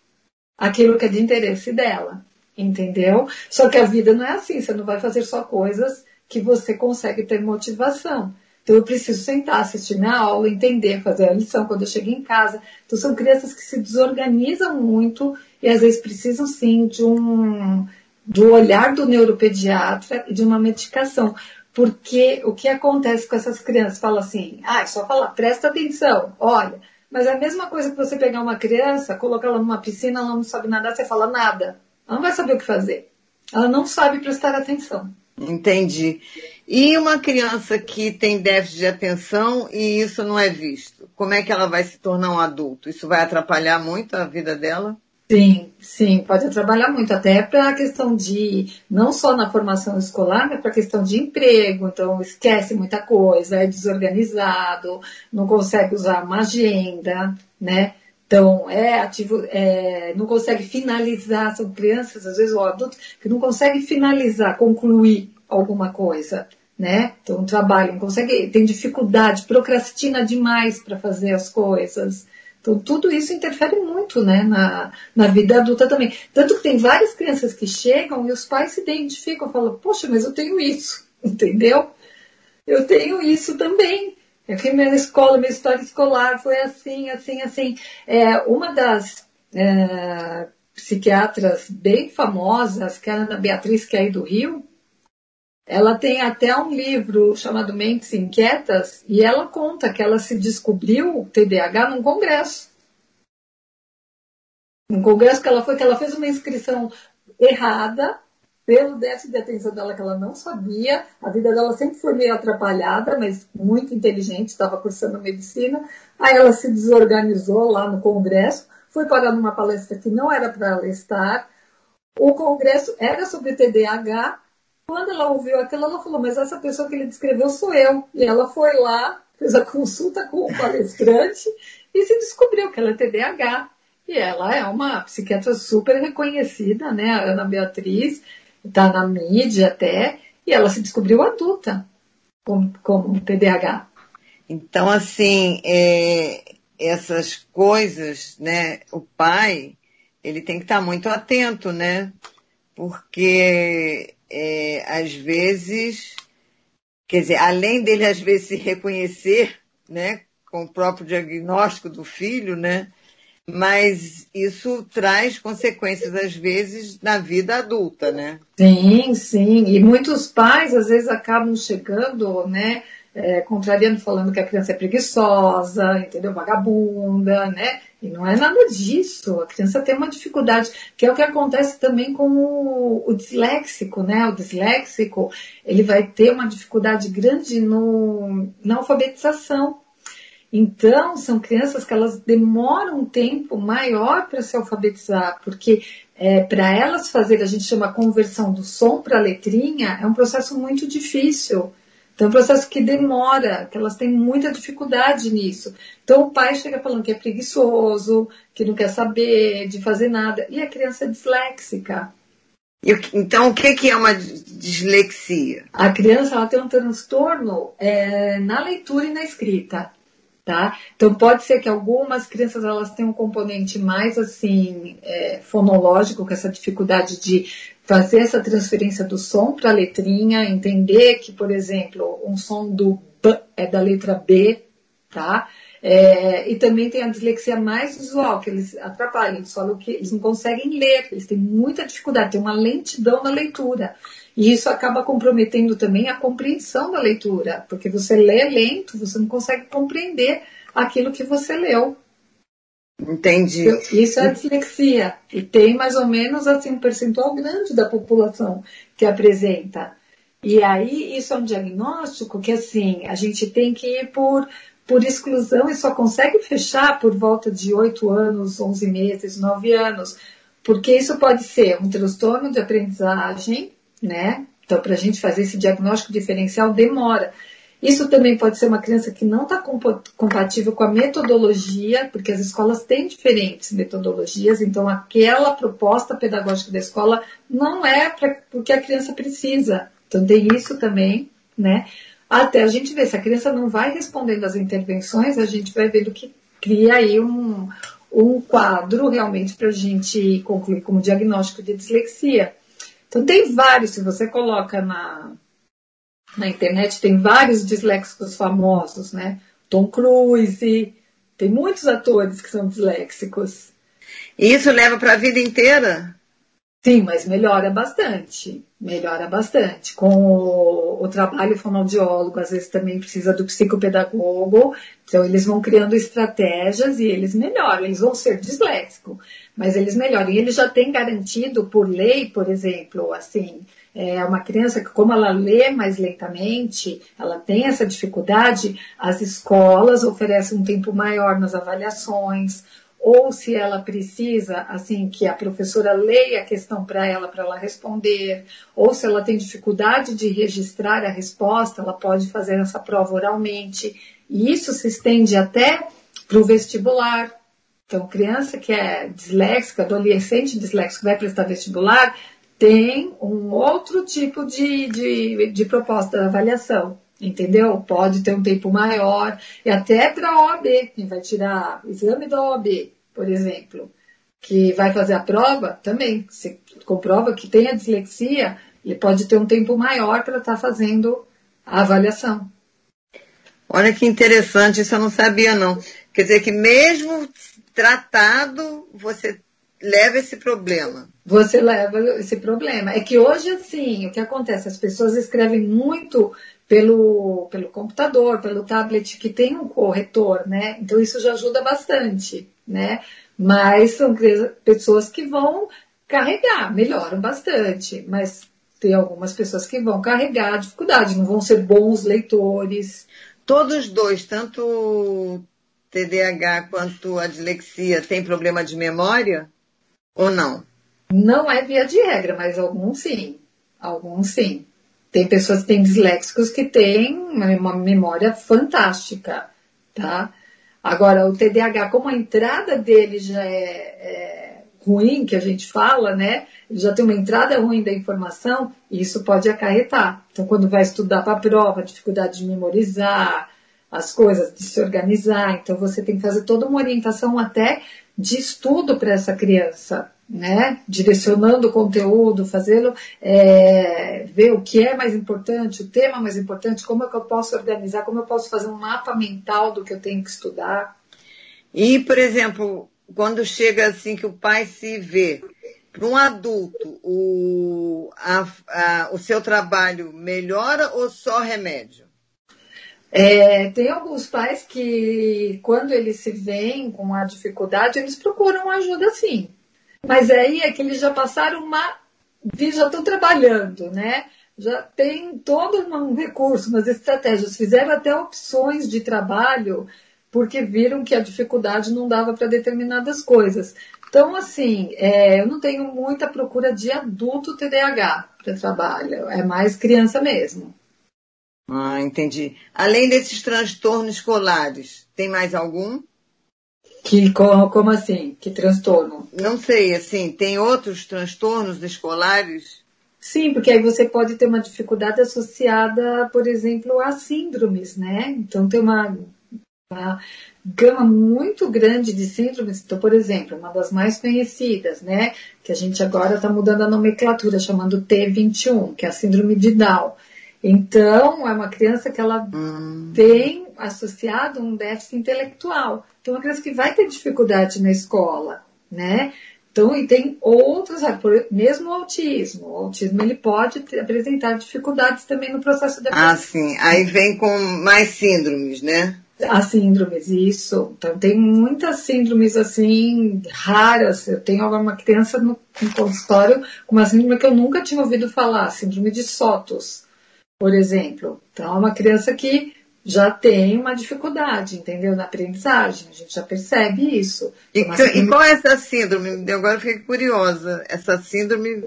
Speaker 2: aquilo que é de interesse dela. Entendeu? Só que a vida não é assim, você não vai fazer só coisas que você consegue ter motivação. Então eu preciso sentar, assistir minha aula, entender, fazer a lição quando eu chego em casa. Então são crianças que se desorganizam muito e às vezes precisam sim de um do olhar do neuropediatra e de uma medicação. Porque o que acontece com essas crianças? Fala assim, ah, é só falar, presta atenção, olha. Mas é a mesma coisa que você pegar uma criança, colocar ela numa piscina, ela não sabe nadar, você fala nada. Ela não vai saber o que fazer. Ela não sabe prestar atenção.
Speaker 1: Entendi. E uma criança que tem déficit de atenção e isso não é visto, como é que ela vai se tornar um adulto? Isso vai atrapalhar muito a vida dela?
Speaker 2: Sim, sim, pode atrapalhar muito, até para a questão de, não só na formação escolar, mas para a questão de emprego, então esquece muita coisa, é desorganizado, não consegue usar uma agenda, né? Então, é ativo, é, não consegue finalizar, são crianças, às vezes, ou adultos, que não conseguem finalizar, concluir alguma coisa, né? Então, um trabalho, não consegue, tem dificuldade, procrastina demais para fazer as coisas. Então, tudo isso interfere muito, né, na, na vida adulta também. Tanto que tem várias crianças que chegam e os pais se identificam, falam, poxa, mas eu tenho isso, entendeu? Eu tenho isso também. Eu fui minha escola, minha história escolar foi assim, assim, assim. É, uma das é, psiquiatras bem famosas, que é a Beatriz, que é aí do Rio, ela tem até um livro chamado Mentes Inquietas e ela conta que ela se descobriu TDAH num congresso. Um congresso que ela foi, que ela fez uma inscrição errada pelo déficit de atenção dela que ela não sabia. A vida dela sempre foi meio atrapalhada, mas muito inteligente, estava cursando medicina. Aí ela se desorganizou lá no congresso, foi parar numa palestra que não era para ela estar. O congresso era sobre TDAH. Quando ela ouviu aquilo, ela falou: Mas essa pessoa que ele descreveu sou eu. E ela foi lá, fez a consulta com o palestrante e se descobriu que ela é TDAH. E ela é uma psiquiatra super reconhecida, né? A Ana Beatriz, está na mídia até, e ela se descobriu adulta como, como TDAH.
Speaker 1: Então, assim, é, essas coisas, né? O pai, ele tem que estar muito atento, né? Porque é, às vezes, quer dizer, além dele às vezes se reconhecer, né? Com o próprio diagnóstico do filho, né? Mas isso traz consequências, às vezes, na vida adulta, né?
Speaker 2: Sim, sim. E muitos pais, às vezes, acabam chegando, né? É, contrariando, falando que a criança é preguiçosa, entendeu? Vagabunda, né? E não é nada disso. A criança tem uma dificuldade, que é o que acontece também com o, o disléxico, né? O disléxico, ele vai ter uma dificuldade grande no, na alfabetização. Então, são crianças que elas demoram um tempo maior para se alfabetizar, porque é, para elas fazer, a gente chama conversão do som para a letrinha, é um processo muito difícil. Então, é um processo que demora, que elas têm muita dificuldade nisso. Então, o pai chega falando que é preguiçoso, que não quer saber de fazer nada, e a criança é disléxica.
Speaker 1: Então, o que é uma dislexia?
Speaker 2: A criança ela tem um transtorno é, na leitura e na escrita tá? Então pode ser que algumas crianças elas tenham um componente mais assim é, fonológico, com essa dificuldade de fazer essa transferência do som para a letrinha, entender que, por exemplo, um som do B é da letra B, tá? É, e também tem a dislexia mais visual, que eles atrapalham, eles falam que eles não conseguem ler, eles têm muita dificuldade, tem uma lentidão na leitura. E isso acaba comprometendo também a compreensão da leitura, porque você lê lento, você não consegue compreender aquilo que você leu.
Speaker 1: Entendi.
Speaker 2: Isso é a dislexia. E tem mais ou menos assim, um percentual grande da população que apresenta. E aí, isso é um diagnóstico que, assim, a gente tem que ir por, por exclusão e só consegue fechar por volta de 8 anos, 11 meses, 9 anos. Porque isso pode ser um transtorno de aprendizagem, né? Então, para a gente fazer esse diagnóstico diferencial, demora. Isso também pode ser uma criança que não está compatível com a metodologia, porque as escolas têm diferentes metodologias, então aquela proposta pedagógica da escola não é para o que a criança precisa. Então tem isso também, né? Até a gente ver se a criança não vai respondendo às intervenções, a gente vai vendo que cria aí um, um quadro realmente para a gente concluir como diagnóstico de dislexia. Então tem vários, se você coloca na, na internet, tem vários disléxicos famosos, né? Tom Cruise, tem muitos atores que são disléxicos.
Speaker 1: E isso leva para a vida inteira?
Speaker 2: Sim, mas melhora bastante. Melhora bastante. Com o, o, trabalho fonoaudiólogo, às vezes também precisa do psicopedagogo. Então, eles vão criando estratégias e eles melhoram. Eles vão ser disléxicos, mas eles melhoram. E eles já têm garantido por lei, por exemplo, assim, é uma criança que, como ela lê mais lentamente, ela tem essa dificuldade, as escolas oferecem um tempo maior nas avaliações, ou se ela precisa, assim, que a professora leia a questão para ela, para ela responder, ou se ela tem dificuldade de registrar a resposta, ela pode fazer essa prova oralmente. E isso se estende até para o vestibular. Então, criança que é disléxica, adolescente disléxico vai prestar vestibular, tem um outro tipo de, de, de proposta de avaliação entendeu? Pode ter um tempo maior, e até para a OAB, quem vai tirar exame da OAB, por exemplo, que vai fazer a prova, também, se comprova que tem a dislexia, ele pode ter um tempo maior para estar tá fazendo a avaliação.
Speaker 1: Olha que interessante, isso eu não sabia não. Quer dizer que mesmo tratado, você leva esse problema.
Speaker 2: Você leva esse problema. É que hoje, assim, o que acontece? As pessoas escrevem muito pelo, pelo computador, pelo tablet, que tem um corretor, né? Então isso já ajuda bastante, né? Mas são pessoas que vão carregar, melhoram bastante, mas tem algumas pessoas que vão carregar dificuldade, não vão ser bons leitores.
Speaker 1: Todos dois, tanto TDAH quanto a dislexia, têm problema de memória ou não?
Speaker 2: Não é via de regra, mas alguns sim. Alguns sim. tem pessoas que têm disléxicos que têm uma memória fantástica, tá? Agora, o TDAH, como a entrada dele já é, é ruim, que a gente fala, né? Já tem uma entrada ruim da informação, isso pode acarretar. Então, quando vai estudar para a prova, dificuldade de memorizar as coisas, de se organizar, então você tem que fazer toda uma orientação até de estudo para essa criança, né? Direcionando o conteúdo, fazê-lo é, ver o que é mais importante, o tema mais importante, como é que eu posso organizar, como eu posso fazer um mapa mental do que eu tenho que estudar.
Speaker 1: E, por exemplo, quando chega assim que o pai se vê para um adulto, o, a, a, o seu trabalho melhora ou só remédio?
Speaker 2: É, tem alguns pais que, quando eles se veem com a dificuldade, eles procuram ajuda sim. Mas aí é que eles já passaram uma. já estão trabalhando, né? Já tem todo um recurso, umas estratégias, fizeram até opções de trabalho, porque viram que a dificuldade não dava para determinadas coisas. Então, assim, é, eu não tenho muita procura de adulto TDAH para trabalho, é mais criança mesmo.
Speaker 1: Ah, entendi. Além desses transtornos escolares, tem mais algum?
Speaker 2: Que, como, como assim? Que transtorno?
Speaker 1: Não sei, assim, tem outros transtornos escolares?
Speaker 2: Sim, porque aí você pode ter uma dificuldade associada, por exemplo, a síndromes, né? Então tem uma, uma gama muito grande de síndromes. Então, por exemplo, uma das mais conhecidas, né? Que a gente agora está mudando a nomenclatura, chamando T21, que é a síndrome de Down. Então, é uma criança que ela hum. tem associado um déficit intelectual. Então, é uma criança que vai ter dificuldade na escola, né? Então, e tem outros, mesmo o autismo. O autismo ele pode apresentar dificuldades também no processo de
Speaker 1: Ah, sim. Aí vem com mais síndromes, né?
Speaker 2: As síndromes, isso. Então, tem muitas síndromes, assim, raras. Eu tenho uma criança no, no consultório com uma síndrome que eu nunca tinha ouvido falar, síndrome de Sotos por exemplo. Então, é uma criança que já tem uma dificuldade, entendeu? Na aprendizagem, a gente já percebe isso.
Speaker 1: E, e qual é essa síndrome? Agora fiquei curiosa. Essa síndrome.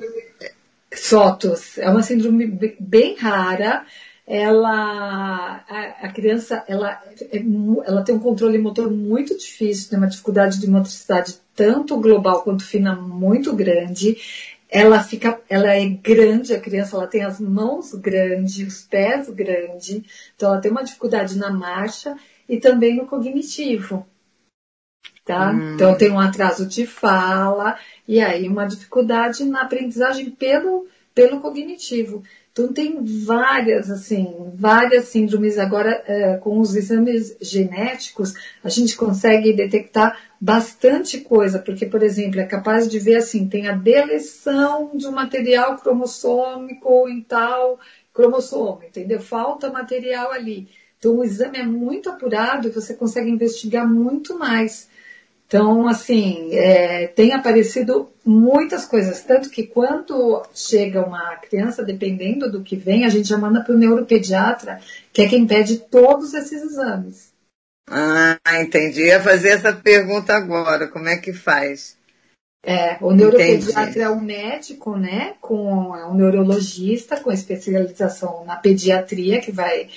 Speaker 2: Sotos é uma síndrome bem rara. Ela, a, a criança, ela, é, ela tem um controle motor muito difícil, tem uma dificuldade de motricidade tanto global quanto fina muito grande ela fica, ela é grande, a criança ela tem as mãos grandes, os pés grandes, então ela tem uma dificuldade na marcha e também no cognitivo, tá? Hum. Então tem um atraso de fala e aí uma dificuldade na aprendizagem pelo pelo cognitivo. Então tem várias, assim, várias síndromes. Agora, é, com os exames genéticos, a gente consegue detectar bastante coisa, porque, por exemplo, é capaz de ver assim, tem a deleção de um material cromossômico em tal cromossomo, entendeu? Falta material ali. Então o exame é muito apurado e você consegue investigar muito mais. Então, assim, é, tem aparecido muitas coisas, tanto que quando chega uma criança, dependendo do que vem, a gente já manda para o neuropediatra, que é quem pede todos esses exames.
Speaker 1: Ah, entendi. Ia fazer essa pergunta agora, como é que faz?
Speaker 2: É, o neuropediatra entendi. é um médico, né, com é um neurologista com especialização na pediatria, que vai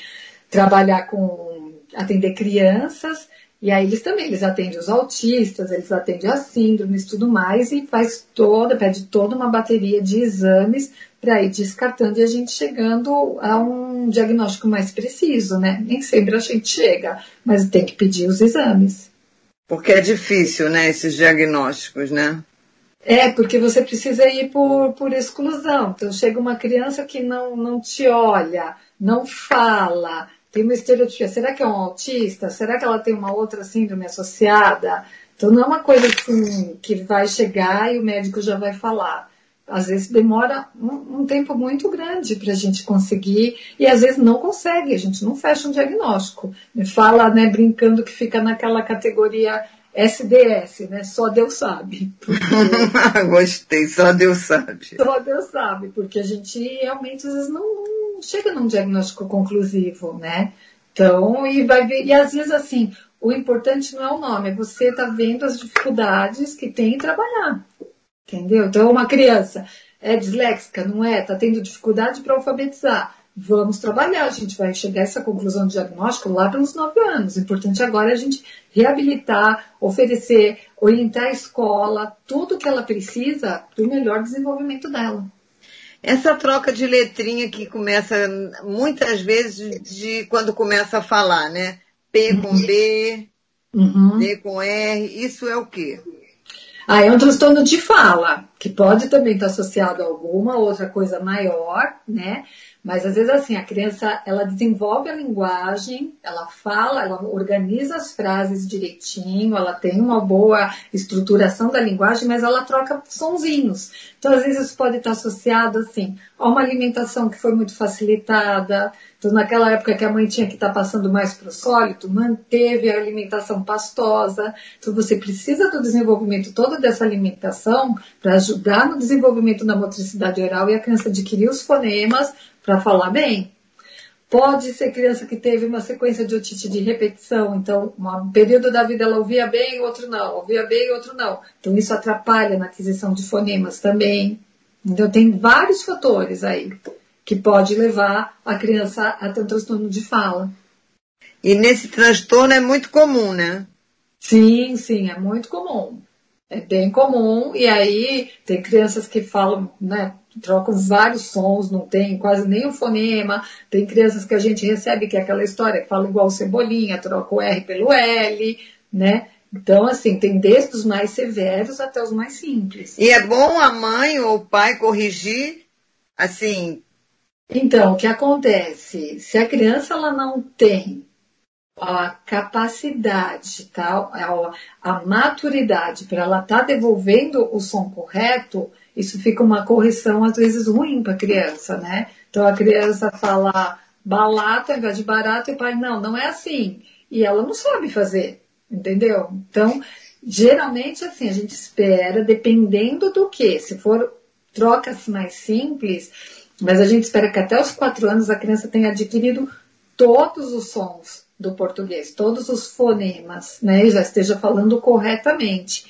Speaker 2: trabalhar com atender crianças e aí eles também, eles atendem os autistas, eles atendem as síndromes, tudo mais, e faz toda, pede toda uma bateria de exames para ir descartando e a gente chegando a um diagnóstico mais preciso, né? Nem sempre a gente chega, mas tem que pedir os exames.
Speaker 1: Porque é difícil, né, esses diagnósticos, né?
Speaker 2: É, porque você precisa ir por, por exclusão. Então chega uma criança que não, não te olha, não fala, tem uma estereotipia. Será que é um autista? Será que ela tem uma outra síndrome associada? Então não é uma coisa assim, que vai chegar e o médico já vai falar. Às vezes demora um, um tempo muito grande para a gente conseguir e às vezes não consegue, a gente não fecha um diagnóstico. Me fala, né, brincando que fica naquela categoria SDS, né? Só Deus sabe.
Speaker 1: Porque... Gostei, só Deus sabe.
Speaker 2: Só Deus sabe, porque a gente realmente às vezes não, não chega num diagnóstico conclusivo, né? Então, e vai ver, e às vezes assim, o importante não é o nome, é você tá vendo as dificuldades que tem em trabalhar. Entendeu? Então, uma criança, É disléxica? Não é? Está tendo dificuldade para alfabetizar? Vamos trabalhar, a gente vai chegar a essa conclusão de diagnóstico lá pelos nove anos. O importante agora é a gente reabilitar, oferecer, orientar a escola, tudo que ela precisa para o melhor desenvolvimento dela.
Speaker 1: Essa troca de letrinha que começa muitas vezes de quando começa a falar, né? P com B, uhum. D com R, isso é o quê?
Speaker 2: Ah, é um transtorno de fala, que pode também estar associado a alguma outra coisa maior, né? Mas às vezes assim, a criança, ela desenvolve a linguagem, ela fala, ela organiza as frases direitinho, ela tem uma boa estruturação da linguagem, mas ela troca sonzinhos. Então às vezes isso pode estar associado assim a uma alimentação que foi muito facilitada. Então naquela época que a mãe tinha que estar passando mais para o sólido, manteve a alimentação pastosa. Então você precisa do desenvolvimento todo dessa alimentação para ajudar no desenvolvimento da motricidade oral e a criança adquirir os fonemas para falar bem. Pode ser criança que teve uma sequência de otite de repetição, então um período da vida ela ouvia bem, outro não, ouvia bem, outro não. Então isso atrapalha na aquisição de fonemas também. Então tem vários fatores aí que pode levar a criança a ter um transtorno de fala.
Speaker 1: E nesse transtorno é muito comum, né?
Speaker 2: Sim, sim, é muito comum. É bem comum. E aí tem crianças que falam, né, trocam vários sons, não tem quase nenhum fonema. Tem crianças que a gente recebe, que é aquela história que fala igual cebolinha, troca o R pelo L, né? Então, assim, tem desde os mais severos até os mais simples.
Speaker 1: E é bom a mãe ou o pai corrigir, assim.
Speaker 2: Então, o que acontece? Se a criança ela não tem a capacidade, tá? a, a maturidade para ela estar tá devolvendo o som correto, isso fica uma correção às vezes ruim para a criança, né? Então a criança fala balata ao invés de barato e o pai, não, não é assim. E ela não sabe fazer, entendeu? Então, geralmente assim, a gente espera, dependendo do que, se for trocas mais simples, mas a gente espera que até os quatro anos a criança tenha adquirido todos os sons do português, todos os fonemas, né, e já esteja falando corretamente.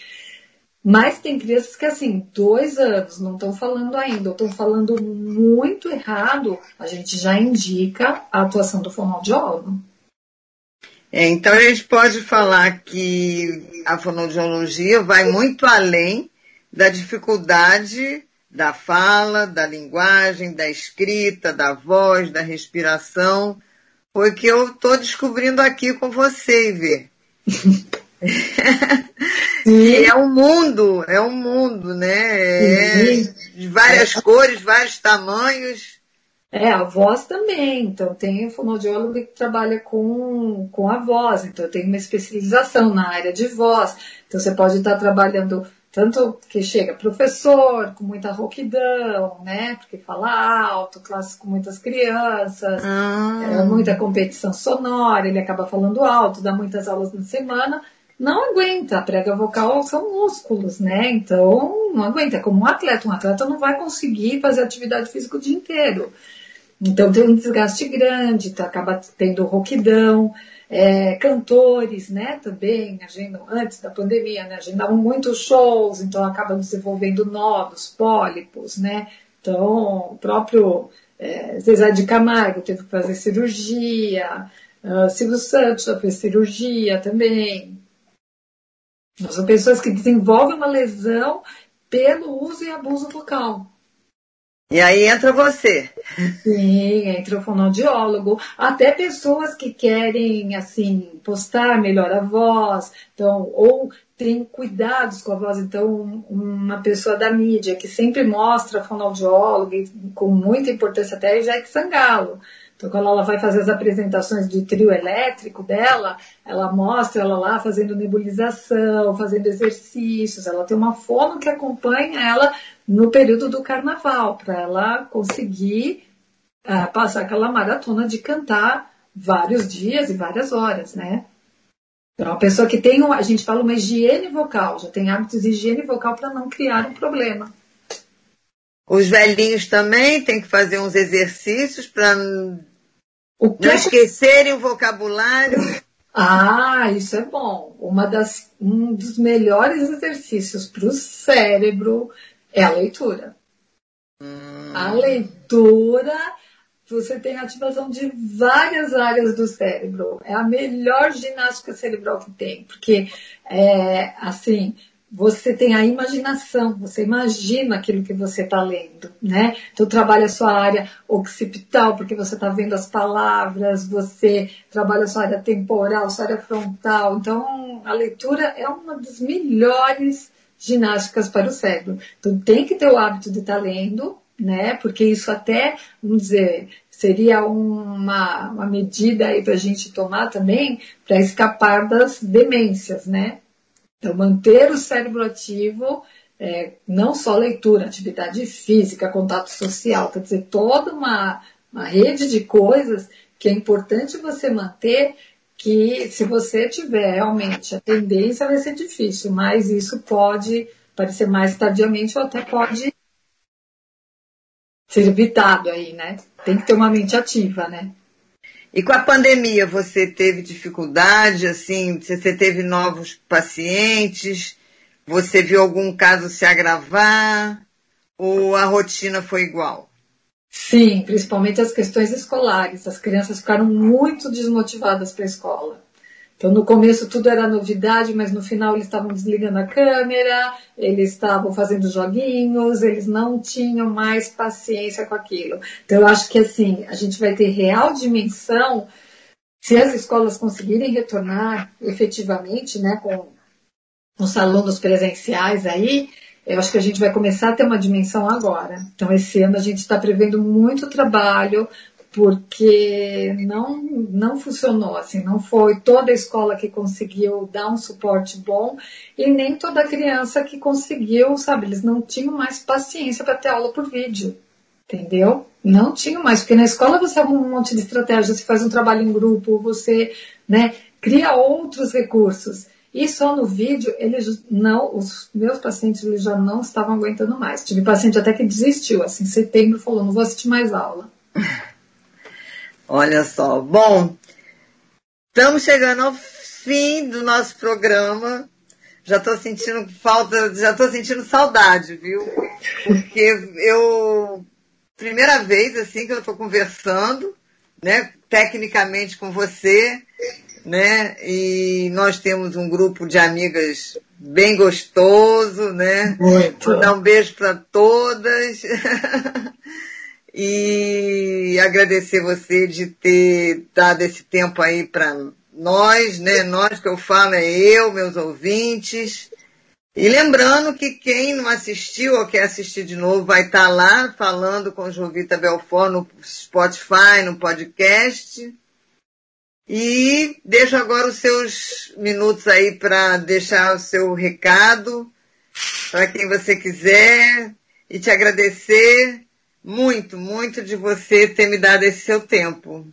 Speaker 2: Mas tem crianças que, assim, dois anos não estão falando ainda, ou estão falando muito errado, a gente já indica a atuação do fonoaudiólogo.
Speaker 1: É, então a gente pode falar que a fonoaudiologia vai muito além da dificuldade da fala, da linguagem, da escrita, da voz, da respiração. Foi que eu estou descobrindo aqui com você, Ivê. E é um mundo, é um mundo, né? É de várias é. cores, vários tamanhos.
Speaker 2: É, a voz também. Então, tem fonoaudiólogo que trabalha com, com a voz. Então, tem uma especialização na área de voz. Então, você pode estar trabalhando tanto que chega professor com muita rouquidão, né? Porque fala alto, classe com muitas crianças, ah. é, muita competição sonora, ele acaba falando alto, dá muitas aulas na semana não aguenta. A prega vocal são músculos, né? Então, não aguenta. Como um atleta, um atleta não vai conseguir fazer atividade física o dia inteiro. Então, tem um desgaste grande, tá, acaba tendo rouquidão. É, cantores, né, também, agendam, antes da pandemia, né, agendavam muitos shows, então acabam desenvolvendo nódulos, pólipos, né, então o próprio é, Zezé de Camargo teve que fazer cirurgia, uh, Silvio Santos já fez cirurgia também, são pessoas que desenvolvem uma lesão pelo uso e abuso vocal.
Speaker 1: E aí entra você.
Speaker 2: Sim, entra o fonoaudiólogo. Até pessoas que querem, assim, postar melhor a voz, então, ou tem cuidados com a voz. Então, uma pessoa da mídia que sempre mostra fonoaudiólogo, com muita importância até é Jack Sangalo. Então, quando ela vai fazer as apresentações de trio elétrico dela, ela mostra ela lá fazendo nebulização, fazendo exercícios. Ela tem uma fono que acompanha ela no período do carnaval, para ela conseguir uh, passar aquela maratona de cantar vários dias e várias horas, né? Então, uma pessoa que tem, a gente fala uma higiene vocal, já tem hábitos de higiene vocal para não criar um problema.
Speaker 1: Os velhinhos também têm que fazer uns exercícios para não é esquecerem o vocabulário.
Speaker 2: Ah, isso é bom. Uma das, um dos melhores exercícios para o cérebro é a leitura. Hum. A leitura, você tem ativação de várias áreas do cérebro. É a melhor ginástica cerebral que tem, porque é assim você tem a imaginação, você imagina aquilo que você está lendo, né? Então trabalha a sua área occipital, porque você está vendo as palavras, você trabalha a sua área temporal, sua área frontal. Então a leitura é uma das melhores ginásticas para o cérebro. Então tem que ter o hábito de estar tá lendo, né? Porque isso até, vamos dizer, seria uma, uma medida aí para a gente tomar também para escapar das demências, né? Então, manter o cérebro ativo, é, não só leitura, atividade física, contato social, quer dizer, toda uma, uma rede de coisas que é importante você manter, que se você tiver realmente a tendência vai ser difícil, mas isso pode parecer mais tardiamente ou até pode ser evitado aí, né? Tem que ter uma mente ativa, né?
Speaker 1: E com a pandemia, você teve dificuldade, assim, você teve novos pacientes, você viu algum caso se agravar, ou a rotina foi igual?
Speaker 2: Sim, principalmente as questões escolares. As crianças ficaram muito desmotivadas para a escola. Então, no começo tudo era novidade, mas no final eles estavam desligando a câmera, eles estavam fazendo joguinhos, eles não tinham mais paciência com aquilo. Então, eu acho que assim, a gente vai ter real dimensão se as escolas conseguirem retornar efetivamente, né, com os alunos presenciais aí, eu acho que a gente vai começar a ter uma dimensão agora. Então, esse ano a gente está prevendo muito trabalho, porque não, não funcionou assim, não foi toda a escola que conseguiu dar um suporte bom e nem toda criança que conseguiu, sabe, eles não tinham mais paciência para ter aula por vídeo, entendeu? Não tinham mais, porque na escola você arruma um monte de estratégia, você faz um trabalho em grupo, você, né, cria outros recursos. E só no vídeo, eles não, os meus pacientes eles já não estavam aguentando mais. Tive paciente até que desistiu, assim, em setembro falou, não vou assistir mais aula.
Speaker 1: Olha só. Bom, estamos chegando ao fim do nosso programa. Já estou sentindo falta, já estou sentindo saudade, viu? Porque eu, primeira vez assim que eu estou conversando, né, tecnicamente com você, né? E nós temos um grupo de amigas bem gostoso, né?
Speaker 2: Muito.
Speaker 1: Dar um beijo para todas. e agradecer você de ter dado esse tempo aí para nós, né? Nós que eu falo é eu, meus ouvintes. E lembrando que quem não assistiu ou quer assistir de novo vai estar tá lá falando com Jovita Belfort no Spotify, no podcast. E deixo agora os seus minutos aí para deixar o seu recado para quem você quiser e te agradecer muito, muito de você ter me dado esse seu tempo.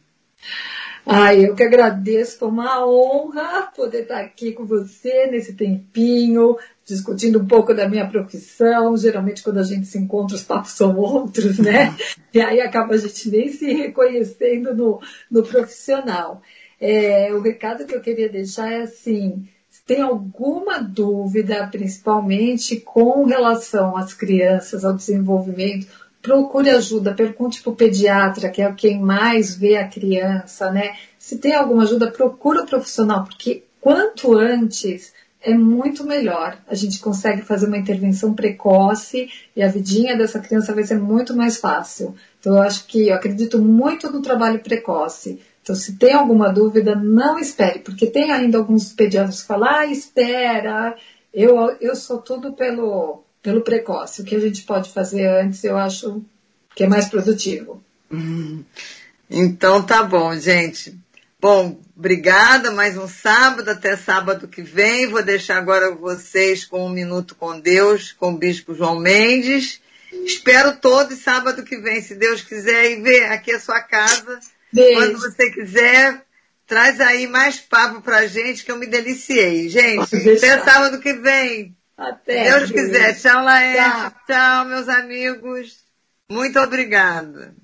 Speaker 2: Ai, eu que agradeço, foi uma honra poder estar aqui com você nesse tempinho, discutindo um pouco da minha profissão. Geralmente, quando a gente se encontra, os papos são outros, né? E aí acaba a gente nem se reconhecendo no, no profissional. É, o recado que eu queria deixar é assim: se tem alguma dúvida, principalmente com relação às crianças, ao desenvolvimento, procure ajuda, pergunte para o pediatra, que é quem mais vê a criança, né? Se tem alguma ajuda, procura o profissional, porque quanto antes é muito melhor. A gente consegue fazer uma intervenção precoce e a vidinha dessa criança vai ser muito mais fácil. Então, eu acho que eu acredito muito no trabalho precoce. Então, se tem alguma dúvida, não espere, porque tem ainda alguns pediatras que falam, ah, espera. Eu, eu sou tudo pelo pelo precoce. O que a gente pode fazer antes, eu acho que é mais produtivo.
Speaker 1: Então tá bom, gente. Bom, obrigada. Mais um sábado, até sábado que vem. Vou deixar agora vocês com um minuto com Deus, com o Bispo João Mendes. Espero todos sábado que vem, se Deus quiser, e ver aqui a sua casa.
Speaker 2: Beijo.
Speaker 1: Quando você quiser, traz aí mais papo pra gente, que eu me deliciei. Gente, até sábado que vem.
Speaker 2: Até.
Speaker 1: Deus quiser. Tchau, Laerte. Tchau. Tchau, meus amigos. Muito obrigada.